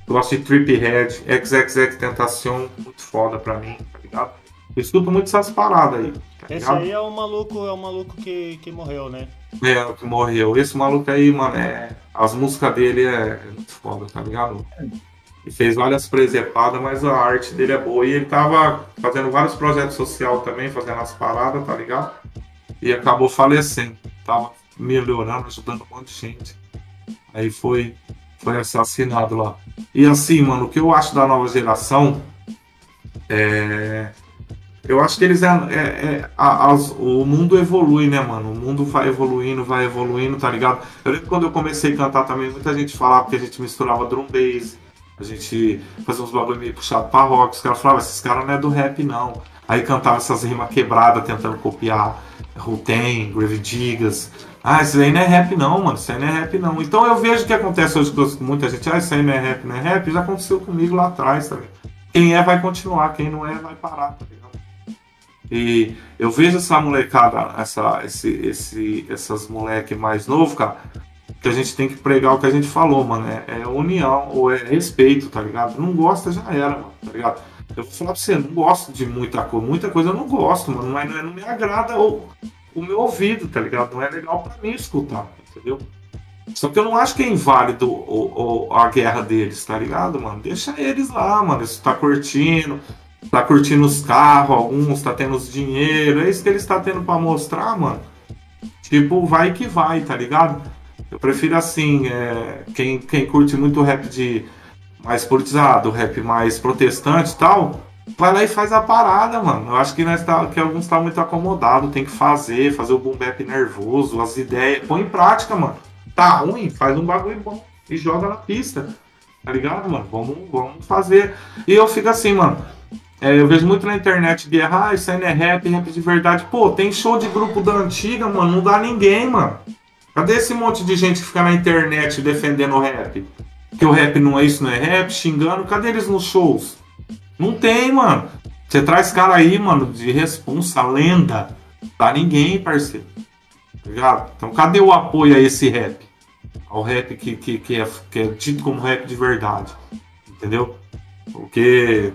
Eu gosto de Trip Head, XXX Tentacion, muito foda pra mim, tá ligado? Eu escuto muito essas paradas aí. Esse aí é o maluco, é o maluco que, que morreu, né? É, o que morreu. Esse maluco aí, mano, é. As músicas dele é, é muito foda, tá ligado? e fez várias presepadas, mas a arte dele é boa. E ele tava fazendo vários projetos sociais também, fazendo as paradas, tá ligado? E acabou falecendo. Tava melhorando, ajudando um monte de gente. Aí foi. foi assassinado lá. E assim, mano, o que eu acho da nova geração é. Eu acho que eles é, é, é a, as, o mundo evolui, né, mano? O mundo vai evoluindo, vai evoluindo, tá ligado? Eu lembro quando eu comecei a cantar também, muita gente falava que a gente misturava drum bass, a gente fazia uns bagulho meio puxado pra rock. Os caras falavam, esses caras não é do rap, não. Aí cantava essas rimas quebradas, tentando copiar Rutem, Grave Digas. Ah, isso aí não é rap não, mano. Isso aí não é rap não. Então eu vejo que acontece hoje com muita gente. Ah, isso aí não é rap, não é rap. Já aconteceu comigo lá atrás, ligado? Quem é vai continuar, quem não é vai parar, tá ligado? E eu vejo essa molecada, essa, esse, esse, essas moleque mais novo, cara, que a gente tem que pregar o que a gente falou, mano. É, é união ou é respeito, tá ligado? Não gosta, já era, mano, tá ligado? Eu vou falar pra você, não gosto de muita coisa. Muita coisa eu não gosto, mano. Mas não, é, não me agrada o, o meu ouvido, tá ligado? Não é legal pra mim escutar, entendeu? Só que eu não acho que é inválido o, o, a guerra deles, tá ligado, mano? Deixa eles lá, mano. Isso tá curtindo, tá curtindo os carros, alguns tá tendo os dinheiro. É isso que eles tá tendo pra mostrar, mano. Tipo, vai que vai, tá ligado? Eu prefiro assim, é, quem, quem curte muito rap de mais politizado, rap mais protestante e tal, vai lá e faz a parada, mano. Eu acho que, nós tá, que alguns tá muito acomodados, tem que fazer, fazer o boom bap nervoso, as ideias. Põe em prática, mano. Tá ruim, faz um bagulho bom e joga na pista. Tá ligado, mano? Vamos, vamos fazer. E eu fico assim, mano. É, eu vejo muito na internet de ah, isso aí não é rap, rap de verdade. Pô, tem show de grupo da antiga, mano. Não dá ninguém, mano. Cadê esse monte de gente que fica na internet defendendo o rap? Que o rap não é isso, não é rap, xingando. Cadê eles nos shows? Não tem, mano. Você traz cara aí, mano, de responsa, lenda. Dá ninguém, parceiro. Tá? Então cadê o apoio a esse rap? Ao rap que, que, que, é, que é tido como rap de verdade. Entendeu? Porque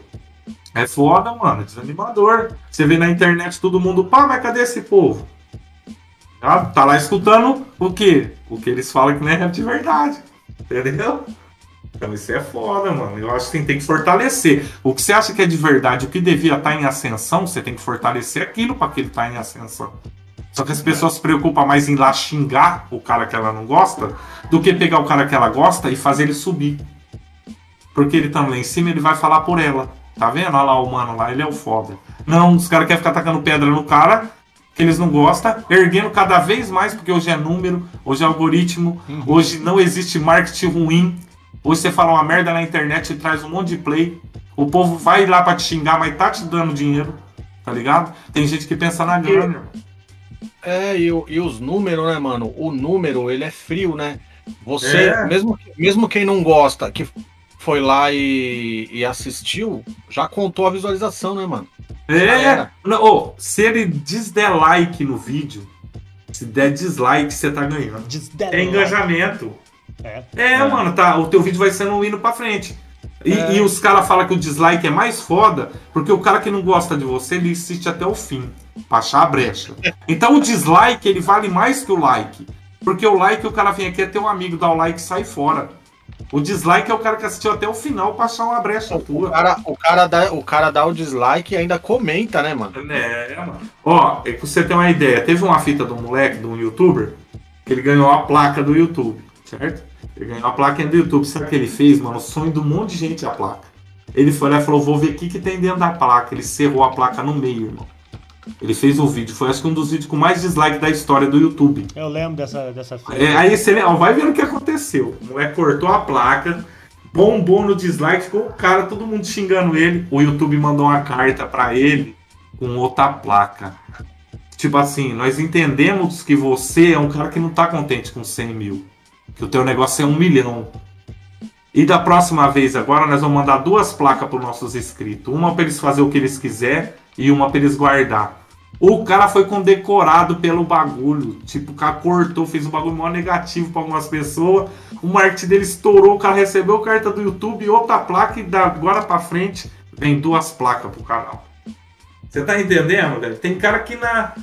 é foda, mano. É desanimador. Você vê na internet todo mundo, pá, mas cadê esse povo? Tá, tá lá escutando o quê? O que eles falam que não é de verdade. Entendeu? Então isso é foda, mano. Eu acho que tem que fortalecer. O que você acha que é de verdade, o que devia estar tá em ascensão, você tem que fortalecer aquilo para que ele tá em ascensão. Só que as pessoas se preocupam mais em lá xingar o cara que ela não gosta do que pegar o cara que ela gosta e fazer ele subir. Porque ele tá lá em cima ele vai falar por ela. Tá vendo? Olha lá o mano lá, ele é o foda. Não, os caras querem ficar tacando pedra no cara que eles não gostam, erguendo cada vez mais, porque hoje é número, hoje é algoritmo, uhum. hoje não existe marketing ruim. Hoje você fala uma merda na internet e traz um monte de play. O povo vai lá pra te xingar, mas tá te dando dinheiro. Tá ligado? Tem gente que pensa na grana. É, e, e os números, né, mano? O número, ele é frio, né? Você, é. mesmo, mesmo quem não gosta, que foi lá e, e assistiu, já contou a visualização, né, mano? É, não, oh, se ele der like no vídeo, se der dislike, você tá ganhando. É engajamento. É, é, é, mano, tá, o teu vídeo vai sendo indo pra frente. E, é. e os caras falam que o dislike é mais foda, porque o cara que não gosta de você, ele assiste até o fim, pra achar a brecha. Então o dislike, ele vale mais que o like. Porque o like, o cara vem aqui, é teu amigo, dá o like e sai fora. O dislike é o cara que assistiu até o final pra achar uma brecha tua. O cara, o cara, dá, o cara dá o dislike e ainda comenta, né, mano? É, mano. Ó, é que você tem uma ideia. Teve uma fita de um moleque, de um youtuber, que ele ganhou a placa do YouTube, certo? Ele ganhou a placa do YouTube. Sabe o que ele fez, mano? O sonho de um monte de gente a placa. Ele foi lá e falou: vou ver o que, que tem dentro da placa. Ele cerrou a placa no meio, irmão. Ele fez o vídeo, foi acho que um dos vídeos com mais dislike da história do YouTube. Eu lembro dessa, dessa É, aí você vai vendo o que aconteceu. O moleque cortou a placa, bombou no dislike, ficou o cara, todo mundo xingando ele. O YouTube mandou uma carta para ele com outra placa. Tipo assim, nós entendemos que você é um cara que não tá contente com 100 mil. Que o teu negócio é um milhão. E da próxima vez agora nós vamos mandar duas placas para os nossos inscritos. Uma para eles fazer o que eles quiser e uma para eles guardar. O cara foi condecorado pelo bagulho. Tipo, o cara cortou, fez um bagulho maior negativo para algumas pessoas. O marketing dele estourou, o cara recebeu carta do YouTube, outra placa e da agora para frente vem duas placas pro canal. Você tá entendendo, velho? Tem cara que na.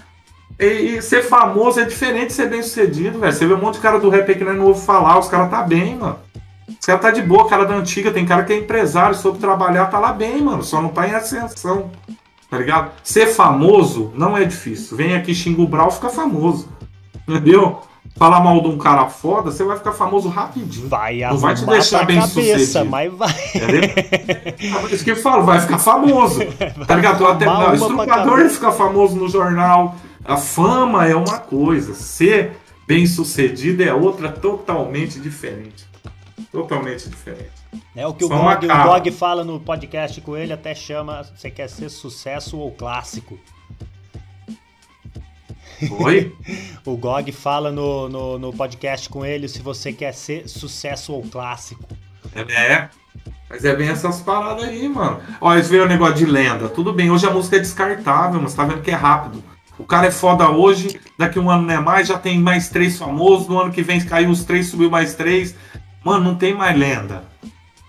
E, e, ser famoso é diferente de ser bem sucedido, velho. Você vê um monte de cara do rap que não ouve falar, os caras tá bem, mano. Os caras tá de boa, cara da antiga, tem cara que é empresário, soube trabalhar, tá lá bem, mano. Só não tá em ascensão. Tá ligado? Ser famoso não é difícil. Vem aqui xinga o Brau, fica famoso. Entendeu? falar mal de um cara foda, você vai ficar famoso rapidinho. Vai Não vai te deixar bem cabeça, sucedido. mas vai. Entendeu? É isso que eu falo, vai ficar famoso. Tá ligado? Até, não, estrupador fica famoso no jornal. A fama é uma coisa. Ser bem sucedido é outra totalmente diferente. Totalmente diferente. É o que o Gog, o. Gog fala no podcast com ele, até chama você quer ser sucesso ou clássico. Oi? O Gog fala no, no, no podcast com ele se você quer ser sucesso ou clássico. É. Mas é bem essas paradas aí, mano. Ó, eles viram o negócio de lenda. Tudo bem, hoje a música é descartável, mas tá vendo que é rápido. O cara é foda hoje, daqui um ano não é mais, já tem mais três famosos, no ano que vem caiu os três, subiu mais três. Mano, não tem mais lenda.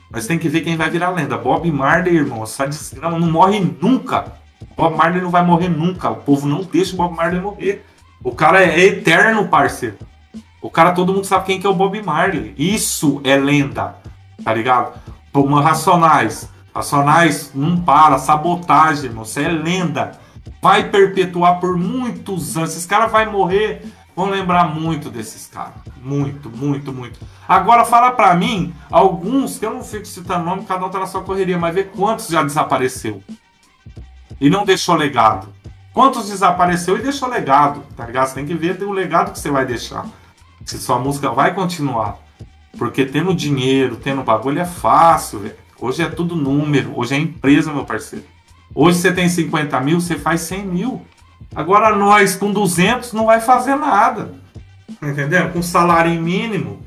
Mas tem que ver quem vai virar lenda. Bob Marley, irmão, essa desgrama não morre nunca. Bob Marley não vai morrer nunca. O povo não deixa o Bob Marley morrer. O cara é eterno, parceiro. O cara, todo mundo sabe quem que é o Bob Marley. Isso é lenda, tá ligado? Mano, Racionais. Racionais não para, sabotagem, irmão. Isso é lenda. Vai perpetuar por muitos anos. Esses caras vão morrer, vão lembrar muito desses caras. Muito, muito, muito. Agora fala pra mim, alguns, que eu não fico citando nome, cada um tá na sua correria, mas vê quantos já desapareceu. E não deixou legado. Quantos desapareceu e deixou legado, tá ligado? Você tem que ver o legado que você vai deixar. Se sua música vai continuar. Porque tendo dinheiro, tendo bagulho é fácil, velho. Hoje é tudo número, hoje é empresa, meu parceiro. Hoje você tem 50 mil, você faz 100 mil. Agora nós com 200 não vai fazer nada. Entendendo? Com salário mínimo.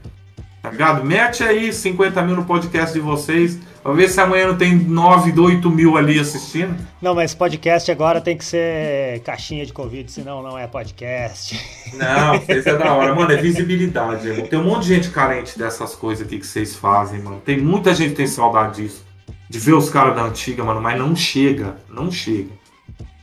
Tá ligado? Mete aí 50 mil no podcast de vocês. Pra ver se amanhã não tem 9, 8 mil ali assistindo. Não, mas podcast agora tem que ser caixinha de Covid, senão não é podcast. Não, isso é da hora. Mano, é visibilidade, irmão. Tem um monte de gente carente dessas coisas aqui que vocês fazem, mano. Tem muita gente que tem saudade disso. De ver os caras da antiga, mano, mas não chega. Não chega.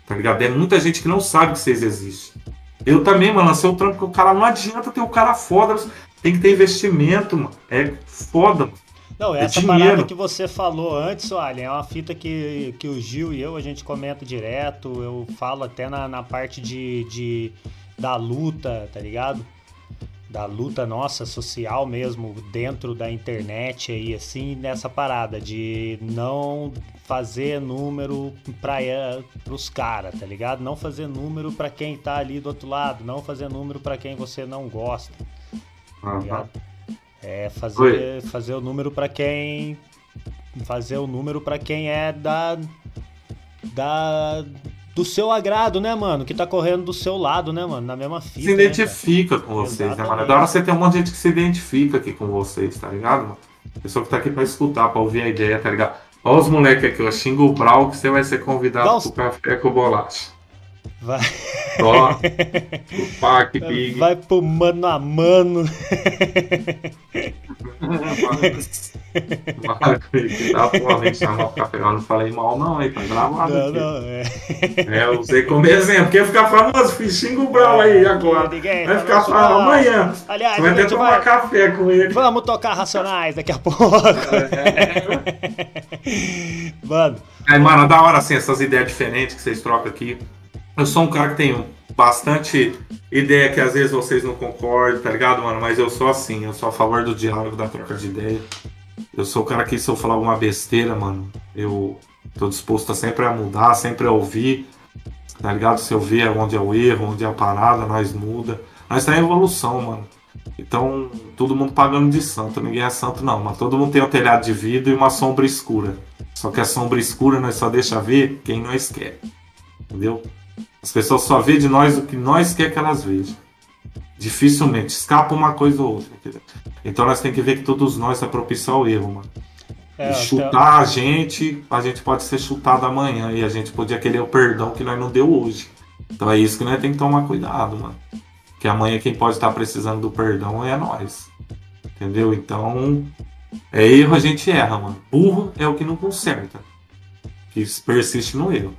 Tá ligado? É muita gente que não sabe que vocês existem. Eu também, mano, lancei o trampo que o cara não adianta ter o cara foda. Tem que ter investimento, mano. É foda, mano. Não, É essa dinheiro. parada que você falou antes, Alien, é uma fita que, que o Gil e eu, a gente comenta direto, eu falo até na, na parte de, de da luta, tá ligado? Da luta nossa, social mesmo, dentro da internet aí, assim, nessa parada de não fazer número pra, eh, pros caras, tá ligado? Não fazer número pra quem tá ali do outro lado, não fazer número pra quem você não gosta tá ligado? É fazer, fazer o número pra quem fazer o número pra quem é da da do seu agrado, né, mano? Que tá correndo do seu lado, né, mano? Na mesma fita. se né, identifica com vocês, né, mano? É Exatamente. da hora você ter um monte de gente que se identifica aqui com vocês, tá ligado, mano? Pessoa que tá aqui pra escutar, pra ouvir a ideia, tá ligado? Olha os moleques aqui, ó. Xinga o Brau que você vai ser convidado Dá uns- pro café com bolacha. Vai, Ó, o Pac, Big. vai pro mano a mano. Dá porra, vem chamar o café. Eu não falei mal, não, aí tá gravado. Não, aqui. não, é. É, eu usei como exemplo. Quer ficar famoso? Filho, xinga o Brau aí agora. Ninguém Vai tá ficar famoso amanhã. Aliás, Você vai até tomar vai- café com ele. Vamos tocar Racionais daqui a pouco. Mano, Aí, mano, da hora assim, essas ideias diferentes que vocês trocam aqui. Eu sou um cara que tenho bastante ideia que às vezes vocês não concordam, tá ligado, mano? Mas eu sou assim, eu sou a favor do diálogo, da troca de ideia. Eu sou o cara que, se eu falar alguma besteira, mano, eu tô disposto a sempre a mudar, sempre a ouvir, tá ligado? Se eu ver onde é o erro, onde é a parada, nós muda. Nós tá em evolução, mano. Então, todo mundo pagando de santo, ninguém é santo não, mas todo mundo tem um telhado de vidro e uma sombra escura. Só que a sombra escura nós só deixa ver quem nós quer. Entendeu? As pessoas só vê de nós o que nós quer que elas vejam. Dificilmente escapa uma coisa ou outra. entendeu? Então nós temos que ver que todos nós é propício ao erro, mano. é, e chutar a gente, a gente pode ser chutado amanhã e a gente podia querer o perdão que nós não deu hoje. Então é isso que nós temos que tomar cuidado, mano. Que amanhã quem pode estar precisando do perdão é nós. Entendeu? Então, é erro a gente erra, mano. Burro é o que não conserta. Que persiste no erro.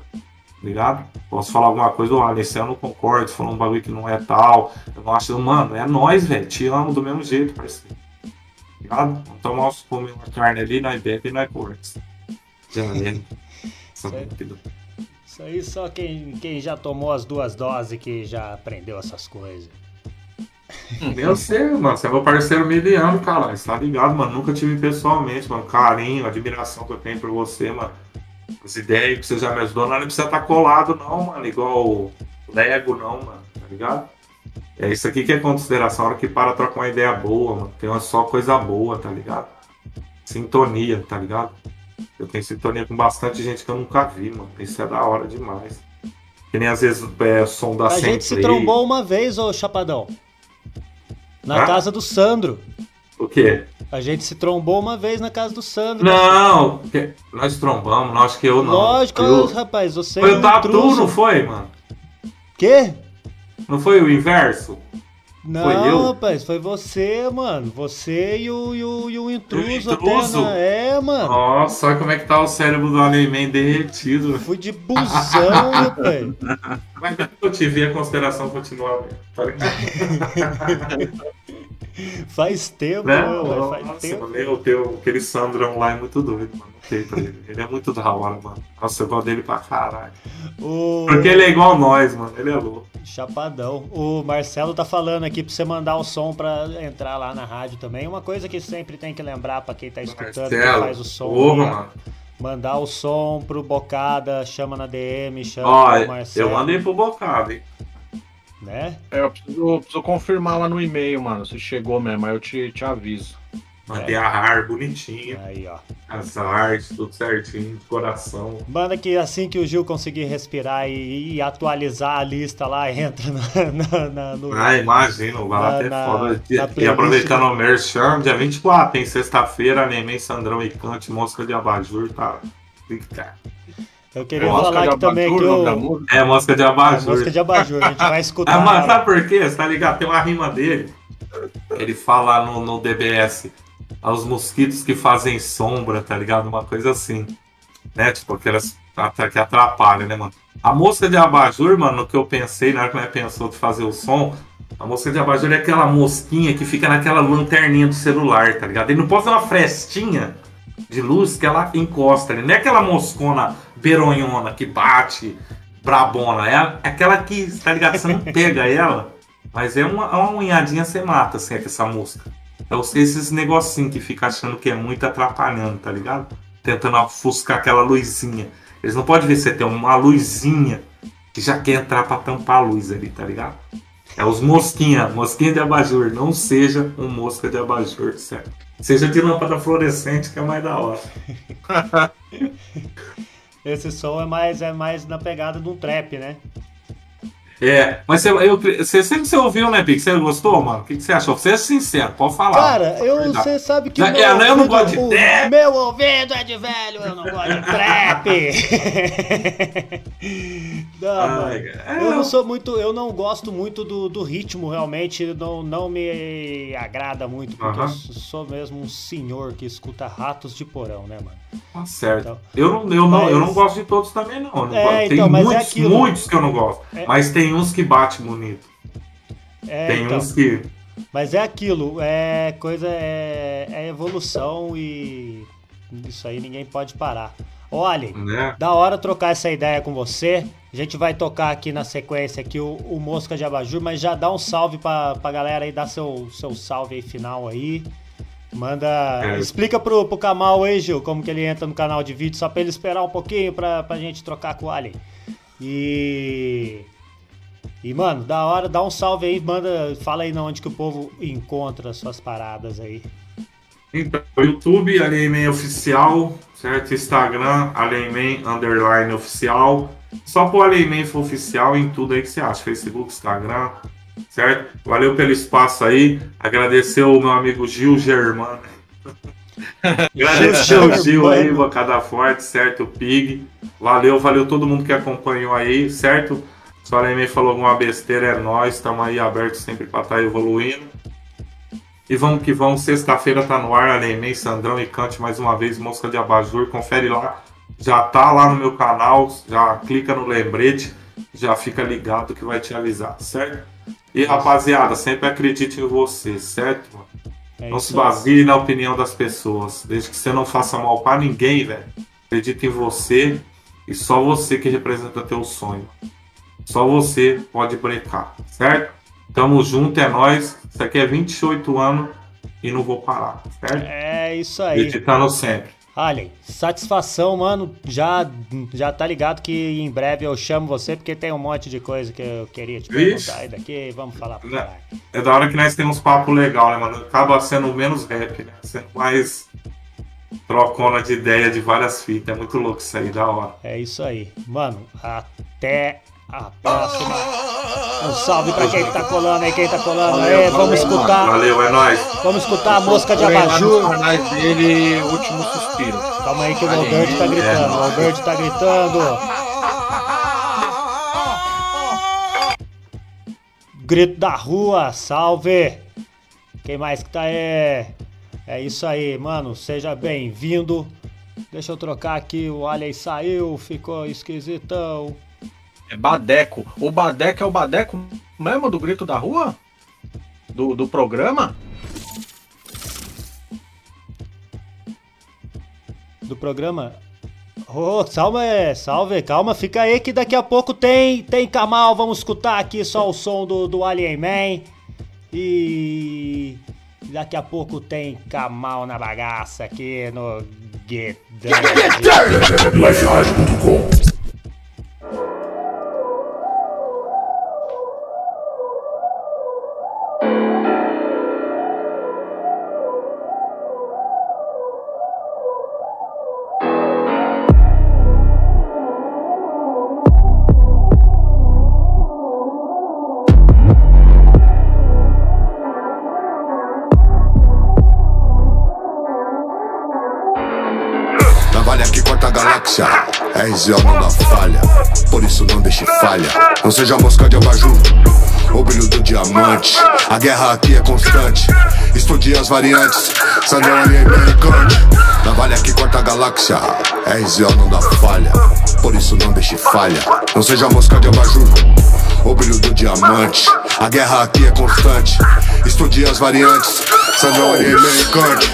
Ligado? Posso falar alguma coisa, olha, esse eu não concordo, falou um bagulho que não é tal. Eu não acho, mano, é nós, velho. Te amo do mesmo jeito, parceiro. Ligado? Vamos tomar os comer uma carne ali, nós bebe e nós corta. Já é. Rápido. Isso aí só quem, quem já tomou as duas doses que já aprendeu essas coisas. Eu sei, mano. Você é meu parceiro miliano, cara. Você tá ligado, mano? Nunca tive pessoalmente, mano. Carinho, admiração que eu tenho por você, mano. As ideias que você já me ajudou, não precisa estar tá colado, não, mano. Igual Lego, não, mano. Tá ligado? É isso aqui que é consideração. A hora que para trocar uma ideia boa, mano. Tem uma só coisa boa, tá ligado? Sintonia, tá ligado? Eu tenho sintonia com bastante gente que eu nunca vi, mano. Isso é da hora demais. Que nem às vezes é som da A gente se trombou uma vez, ô Chapadão. Na casa do Sandro. O quê? A gente se trombou uma vez na casa do Sandro. Não, nós trombamos, não, acho que eu não. Lógico, eu... rapaz, você Foi é o Tatu, não foi, mano? Quê? Não foi o inverso? Não, foi eu? rapaz, foi você, mano. Você e o, e o, e o intruso, intruso? Até, né? É, mano. Nossa, olha como é que tá o cérebro do Aneman derretido. Fui de busão, rapaz. Mas eu tive a consideração continuar. Tá faz tempo, né? Mano, faz Nossa, tempo. Mano, eu tenho aquele Sandrão lá é muito doido, mano. Ele. ele é muito da hora, mano. Nossa, eu gosto dele pra caralho. O... Porque ele é igual nós, mano. Ele é louco. Chapadão. O Marcelo tá falando aqui pra você mandar o som pra entrar lá na rádio também. Uma coisa que sempre tem que lembrar pra quem tá escutando, Marcelo, que faz o som. Porra, mano. Mandar o som pro Bocada, chama na DM, chama Ó, pro Marcelo. Eu mandei pro Bocada, hein? Né? É, eu preciso, eu preciso confirmar lá no e-mail, mano, se chegou mesmo, aí eu te, te aviso. Mandei é. a ar bonitinha. Aí, ó. As artes, tudo certinho, de coração. Manda que assim que o Gil conseguir respirar e, e atualizar a lista lá, entra na, na, na no, Ah, imagina, vai lá até foda. E, e aproveitando o Merchan, dia 24, tem sexta-feira, Neném, Sandrão e Cante, Mosca de Abajur, tá? Eita. Eu queria é falar aqui também que eu... É, Mosca de Abajur. É, Mosca de Abajur, a gente vai escutar. ah, mas sabe por quê? Você tá ligado? Tem uma rima dele. Ele fala no, no DBS aos mosquitos que fazem sombra, tá ligado? Uma coisa assim. Né? Tipo, aquelas que atrapalham, né, mano? A mosca de abajur, mano, no que eu pensei, na hora que eu pensou de fazer o som, a mosca de abajur é aquela mosquinha que fica naquela lanterninha do celular, tá ligado? Ele não pode ter uma frestinha de luz que ela encosta ali. Não é aquela moscona beronhona que bate, brabona. É aquela que, tá ligado? Você não pega ela, mas é uma, uma unhadinha você mata, assim, com essa mosca. É esses negocinhos que fica achando que é muito atrapalhando, tá ligado? Tentando ofuscar aquela luzinha. Eles não podem ver se tem uma luzinha que já quer entrar pra tampar a luz ali, tá ligado? É os mosquinha, mosquinha de abajur. Não seja um mosca de abajur, certo? Seja de lâmpada fluorescente, que é mais da hora. Esse som é mais, é mais na pegada de um trap, né? É, mas você, eu, você sempre você ouviu, né, Pique? Você gostou, mano? O que, que você achou? Você é sincero, pode falar. Cara, eu, você sabe que. Já, meu é, eu não gosto de o, trap. Meu ouvido é de velho, eu não gosto de trap. não, Ai, mano, eu não sou muito. Eu não gosto muito do, do ritmo, realmente. Não, não me agrada muito, porque uh -huh. eu sou mesmo um senhor que escuta ratos de porão, né, mano? Tá certo. Então, eu, não, eu, mas... não, eu não gosto de todos também, não. não é, tem então, é muitos, é muitos que eu não gosto. É... Mas tem uns que bate bonito. É, tem então, uns que. Mas é aquilo, é coisa, é, é evolução e isso aí ninguém pode parar. Olha, né? da hora trocar essa ideia com você. A gente vai tocar aqui na sequência aqui o, o Mosca de Abajur, mas já dá um salve pra, pra galera aí, dá seu, seu salve aí final aí. Manda. É. Explica pro, pro Kamal aí, Gil, como que ele entra no canal de vídeo, só pra ele esperar um pouquinho pra, pra gente trocar com o Alien. E. E, mano, da hora, dá um salve aí, manda. Fala aí onde que o povo encontra suas paradas aí. Então, YouTube, Alienman Oficial, certo? Instagram, Alienman Underline Oficial. Só pro Alienman Oficial em tudo aí que você acha. Facebook, Instagram, certo? Valeu pelo espaço aí. Agradecer o meu amigo Gil Germano. Agradecer o Gil aí, Bocada Forte, certo? O Pig. Valeu, valeu todo mundo que acompanhou aí, certo? Se o Alemei falou alguma besteira, é nós, estamos aí abertos sempre para estar tá evoluindo. E vamos que vamos, sexta-feira tá no ar, Alemei, Sandrão e Cante mais uma vez, Mosca de Abajur, confere lá. Já tá lá no meu canal, já clica no lembrete, já fica ligado que vai te avisar, certo? E rapaziada, sempre acredite em você, certo? É não se baseie na opinião das pessoas. Desde que você não faça mal para ninguém, velho. Acredite em você e só você que representa teu sonho. Só você pode brecar, certo? Tamo junto, é nós. Isso aqui é 28 anos e não vou parar, certo? É isso aí. Editando sempre. Alien, satisfação, mano. Já, já tá ligado que em breve eu chamo você, porque tem um monte de coisa que eu queria te perguntar. E daqui vamos falar Né? caralho. É da hora que nós temos papo legal, né, mano? Acaba sendo menos rap, né? Sendo mais trocona de ideia de várias fitas. É muito louco isso aí, da hora. É isso aí. Mano, até a próxima. Um salve pra quem tá colando aí, quem tá colando Valeu, aí. Vamos valeu, escutar. Valeu, é nóis. Vamos escutar a música de abajur. canais dele, Último Suspiro. Calma aí que o Alberto tá gritando. O Alberto tá gritando. Grito da rua, salve! Quem mais que tá aí? É isso aí, mano. Seja bem-vindo. Deixa eu trocar aqui. O Alien saiu, ficou esquisitão. É Badeco. O Badeco é o Badeco mesmo do Grito da Rua? Do, do programa? do programa. Ô, salve, salve, calma, fica aí que daqui a pouco tem tem Kamal, vamos escutar aqui só o som do, do Alien Man. E daqui a pouco tem Kamal na bagaça aqui no Get Down. Galáxia, RZO não dá falha, por isso não deixe falha. Não seja mosca de abajur, o brilho do diamante. A guerra aqui é constante, estudie as variantes. Sandrão ali é americante. Navalha que corta a galáxia, RZO não dá falha, por isso não deixe falha. Não seja mosca de abajur, o brilho do diamante. A guerra aqui é constante, estudie as variantes. Sandrão é americante.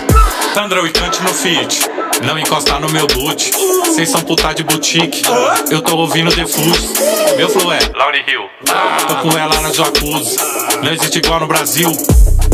Sandrão e Cante no feat. Não encosta no meu boot. Vocês são puta de boutique. Eu tô ouvindo The Foods. Meu flow é Lauryn Hill. Tô com ela na jacuzzi. Não existe igual no Brasil.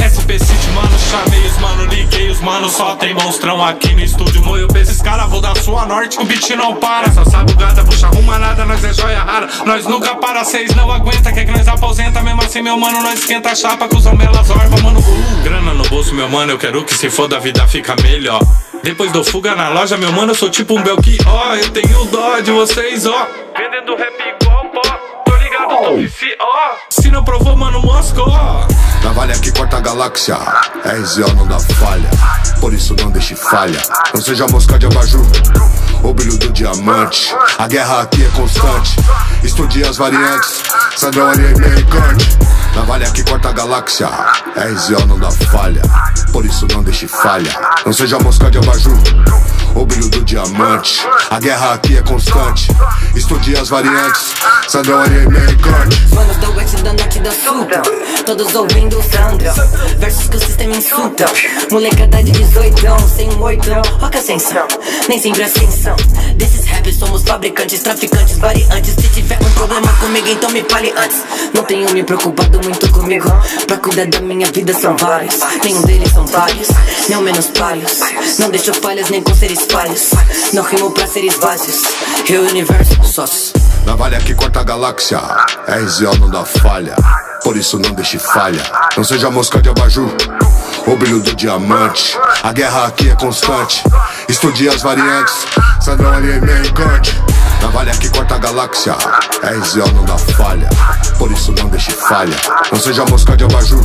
SP City, mano, chamei os mano, liguei os mano, só tem monstrão aqui no estúdio. Moio pra esses caras, vou dar sua norte, o beat não para. Só sabe o gata, puxa arruma nada, nós é joia rara. Nós nunca para, cês não aguenta, quer que nós aposenta. Mesmo assim, meu mano, nós esquenta a chapa com os orba, mano. Uh, grana no bolso, meu mano, eu quero que se for da vida fica melhor. Depois do fuga na loja, meu mano, eu sou tipo um Belchior. Eu tenho dó de vocês, ó. Vendendo rap igual pó. Tô ligado, tô vici, ó. Se não provou, mano, moscou. Navalha que corta a galáxia, RZO não dá falha, por isso não deixe falha. Não seja mosca de abajur, o brilho do diamante. A guerra aqui é constante, estudie as variantes. Sandrão é americante. Navalha que corta a galáxia, RZO não dá falha, por isso não deixe falha. Não seja mosca de abajur, diamante. A guerra aqui é constante, estudie as variantes. Sandrão ali americante. Manos do oeste, da norte da sul Todos ouvindo o Sandro Versos que o sistema insulta. Molecada de 18, sem um oitão. Roca ascensão, nem sempre ascensão Desses raps somos fabricantes, traficantes, variantes. Se tiver um problema comigo, então me fale antes. Não tenho me preocupado muito comigo. Pra cuidar da minha vida são vários. Nenhum deles são vários, nem menos pálios Não deixo falhas nem com seres falhos Não rimo pra seres Eu e o universo, sócios Navalha que corta a galáxia, RZO não dá falha, por isso não deixe falha. Não seja mosca de abajur, o brilho do diamante. A guerra aqui é constante, estudie as variantes. Sandrão ali é americante. Navalha que corta a galáxia, RZO não dá falha, por isso não deixe falha. Não seja mosca de abajur,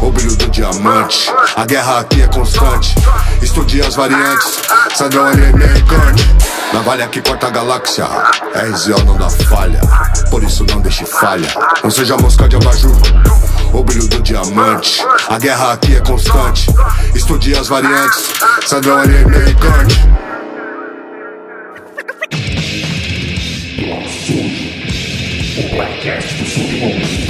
o brilho do diamante. A guerra aqui é constante, estudie as variantes. Sandrão ali é americante. Navalha que corta a galáxia, RZO não dá falha, por isso não deixe falha. Não seja mosca de abajur, o brilho do diamante. A guerra aqui é constante, estudie as variantes. Sandrão ali é O podcast do Submundo.